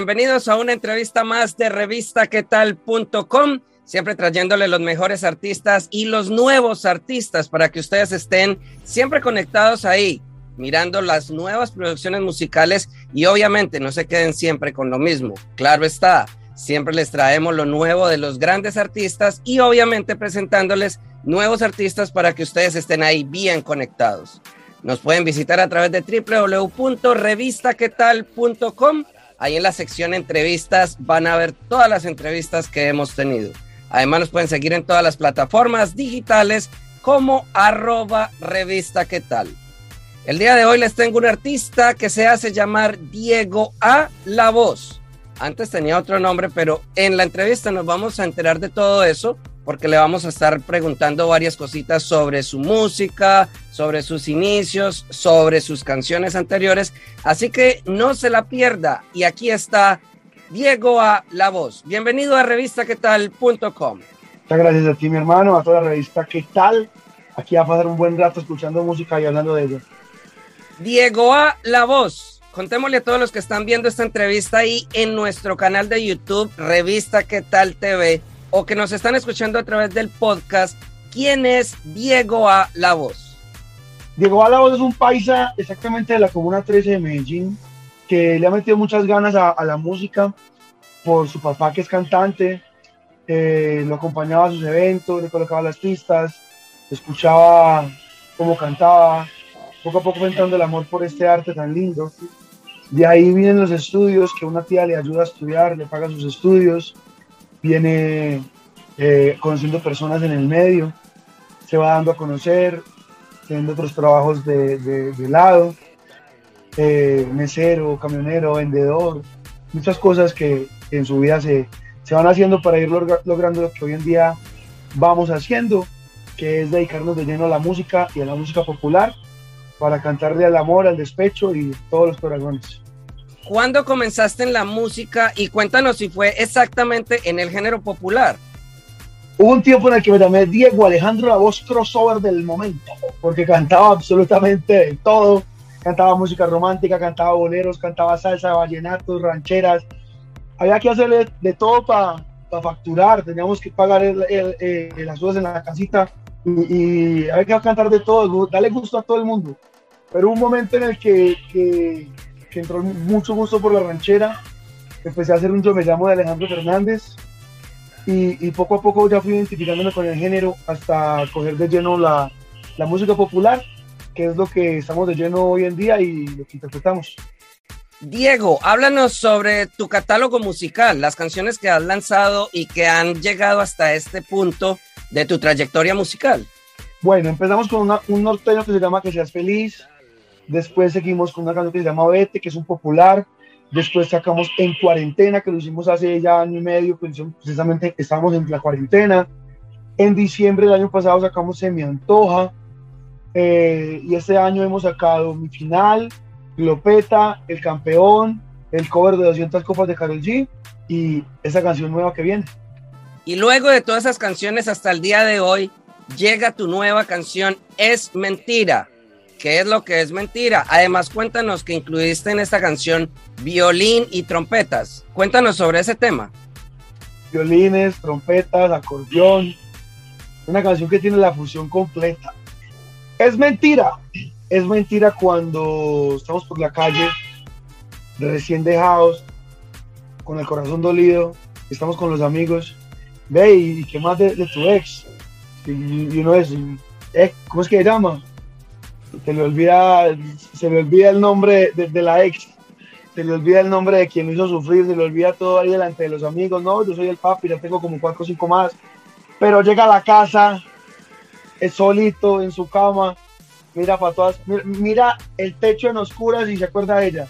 Bienvenidos a una entrevista más de revistaquetal.com siempre trayéndole los mejores artistas y los nuevos artistas para que ustedes estén siempre conectados ahí, mirando las nuevas producciones musicales y obviamente no se queden siempre con lo mismo. Claro está, siempre les traemos lo nuevo de los grandes artistas y obviamente presentándoles nuevos artistas para que ustedes estén ahí bien conectados. Nos pueden visitar a través de www.revistaquetal.com. Ahí en la sección entrevistas van a ver todas las entrevistas que hemos tenido. Además nos pueden seguir en todas las plataformas digitales como arroba revista qué tal. El día de hoy les tengo un artista que se hace llamar Diego A. La Voz. Antes tenía otro nombre, pero en la entrevista nos vamos a enterar de todo eso porque le vamos a estar preguntando varias cositas sobre su música, sobre sus inicios, sobre sus canciones anteriores. Así que no se la pierda. Y aquí está Diego A. La Voz. Bienvenido a revistaquetal.com. Muchas gracias a ti, mi hermano, a toda la revista ¿Qué tal? Aquí a pasar un buen rato escuchando música y hablando de ello. Diego A. La Voz. Contémosle a todos los que están viendo esta entrevista ahí en nuestro canal de YouTube, Revista ¿Qué tal TV, o que nos están escuchando a través del podcast, ¿quién es Diego A. La Voz? Diego A. La Voz es un paisa exactamente de la Comuna 13 de Medellín, que le ha metido muchas ganas a, la música por su papá que es cantante, eh, lo acompañaba a sus eventos, le colocaba las pistas, escuchaba cómo cantaba, poco a poco entrando el amor por este arte tan lindo. De ahí vienen los estudios, que una tía le ayuda a estudiar, le paga sus estudios, viene eh, conociendo personas en el medio, se va dando a conocer, teniendo otros trabajos de, de, lado eh, mesero, camionero, vendedor, muchas cosas que en su vida se, se van haciendo para ir logrando lo que hoy en día vamos haciendo, que es dedicarnos de lleno a la música y a la música popular para cantarle al amor, al despecho y todos los corazones. ¿Cuándo comenzaste en la música y cuéntanos si fue exactamente en el género popular? Hubo un tiempo en el que me llamé Diego Alejandro, la voz crossover del momento, porque cantaba absolutamente todo, cantaba música romántica, cantaba boleros, cantaba salsa, vallenatos, rancheras. Había que hacerle de todo para pa facturar, teníamos que pagar el, el, el, las cosas en la casita y, y, había que cantar de todo, darle gusto a todo el mundo. Pero hubo un momento en el que, que, que entró mucho gusto por la ranchera, empecé a hacer un yo me llamo de Alejandro Fernández y, y poco a poco ya fui identificándome con el género hasta coger de lleno la, la música popular que es lo que estamos de lleno hoy en día y lo que interpretamos. Diego, háblanos sobre tu catálogo musical, las canciones que has lanzado y que han llegado hasta este punto de tu trayectoria musical. Bueno, empezamos con una, un norteño que se llama Que seas feliz, después seguimos con una canción que se llama Vete, que es un popular, después sacamos En cuarentena, que lo hicimos hace ya año y medio, precisamente estábamos en la cuarentena, en diciembre del año pasado sacamos Se antoja, eh, y este año hemos sacado mi final, Glopeta, El Campeón, el cover de 200 copas de Karol G y esa canción nueva que viene. Y luego de todas esas canciones hasta el día de hoy, llega tu nueva canción Es Mentira. ¿Qué es lo que es mentira? Además, cuéntanos que incluiste en esta canción violín y trompetas. Cuéntanos sobre ese tema. Violines, trompetas, acordeón. Una canción que tiene la fusión completa. Es mentira. Es mentira cuando estamos por la calle, recién dejados, con el corazón dolido, estamos con los amigos. Ve, ¿y qué más de, tu ex? Y, y uno es, eh, ¿cómo es que llama? Se le olvida, se le olvida el nombre de, la ex, se le olvida el nombre de quien hizo sufrir, se le olvida todo ahí delante de los amigos. No, yo soy el papi, ya tengo como cuatro o cinco más. Pero llega a la casa solito en su cama, mira para todas, mira, el techo en oscuras y se acuerda de ella,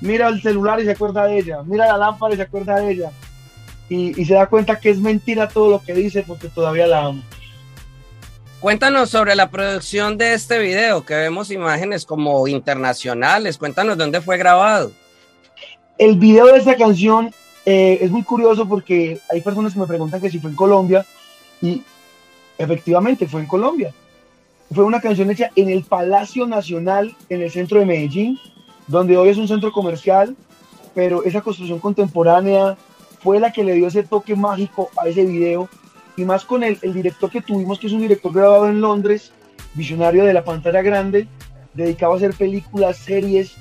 mira el celular y se acuerda de ella, mira la lámpara y se acuerda de ella, y, y se da cuenta que es mentira todo lo que dice porque todavía la amo. Cuéntanos sobre la producción de este video, que vemos imágenes como internacionales. Cuéntanos dónde fue grabado. El video de esta canción eh, es muy curioso porque hay personas que me preguntan que si fue en Colombia y efectivamente fue en Colombia. Fue una canción hecha en el Palacio Nacional en el centro de Medellín, donde hoy es un centro comercial, pero esa construcción contemporánea fue la que le dio ese toque mágico a ese video y más con el, el director que tuvimos, que es un director grabado en Londres, visionario de la pantalla grande, dedicado a hacer películas, series.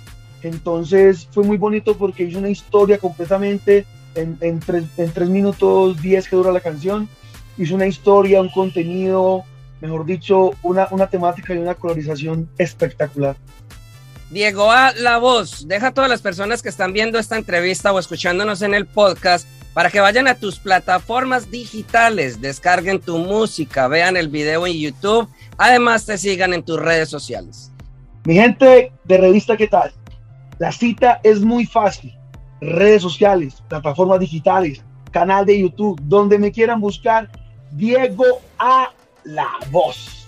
Entonces fue muy bonito porque hizo una historia completamente en, en, tres, en tres minutos diez que dura la canción. Hizo una historia, un contenido, mejor dicho, una, una temática y una colorización espectacular. Diego A. La Voz, deja a todas las personas que están viendo esta entrevista o escuchándonos en el podcast para que vayan a tus plataformas digitales, descarguen tu música, vean el video en YouTube, además te sigan en tus redes sociales. Mi gente de revista, ¿qué tal? La cita es muy fácil. Redes sociales, plataformas digitales, canal de YouTube, donde me quieran buscar, Diego a la voz.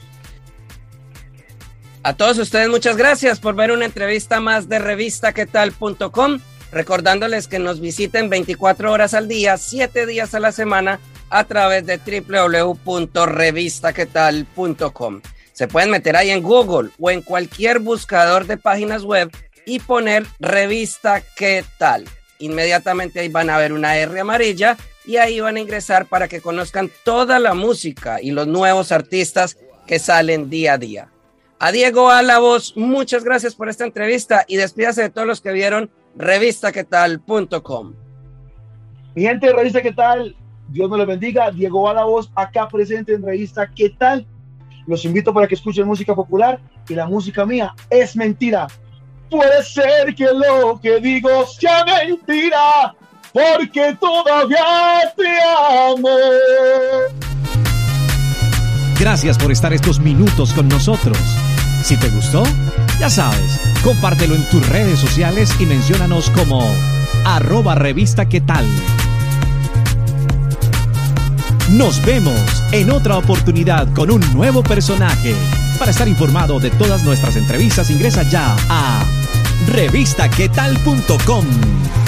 A todos ustedes muchas gracias por ver una entrevista más de revistaquetal.com recordándoles que nos visiten 24 horas al día, 7 días a la semana a través de www.revistaquetal.com. Se pueden meter ahí en Google o en cualquier buscador de páginas web y poner revista qué tal. Inmediatamente ahí van a ver una R amarilla y ahí van a ingresar para que conozcan toda la música y los nuevos artistas que salen día a día. A Diego a muchas gracias por esta entrevista y despídase de todos los que vieron revistaquetal.com. Mi gente de Revista ¿Qué tal? Dios me lo bendiga. Diego a la voz acá presente en Revista ¿Qué tal? Los invito para que escuchen música popular y la música mía es mentira. Puede ser que lo que digo sea mentira, porque todavía te amo. Gracias por estar estos minutos con nosotros. Si te gustó, ya sabes, compártelo en tus redes sociales y menciónanos como arroba revista qué tal. Nos vemos en otra oportunidad con un nuevo personaje. Para estar informado de todas nuestras entrevistas, ingresa ya a revistaquetal.com.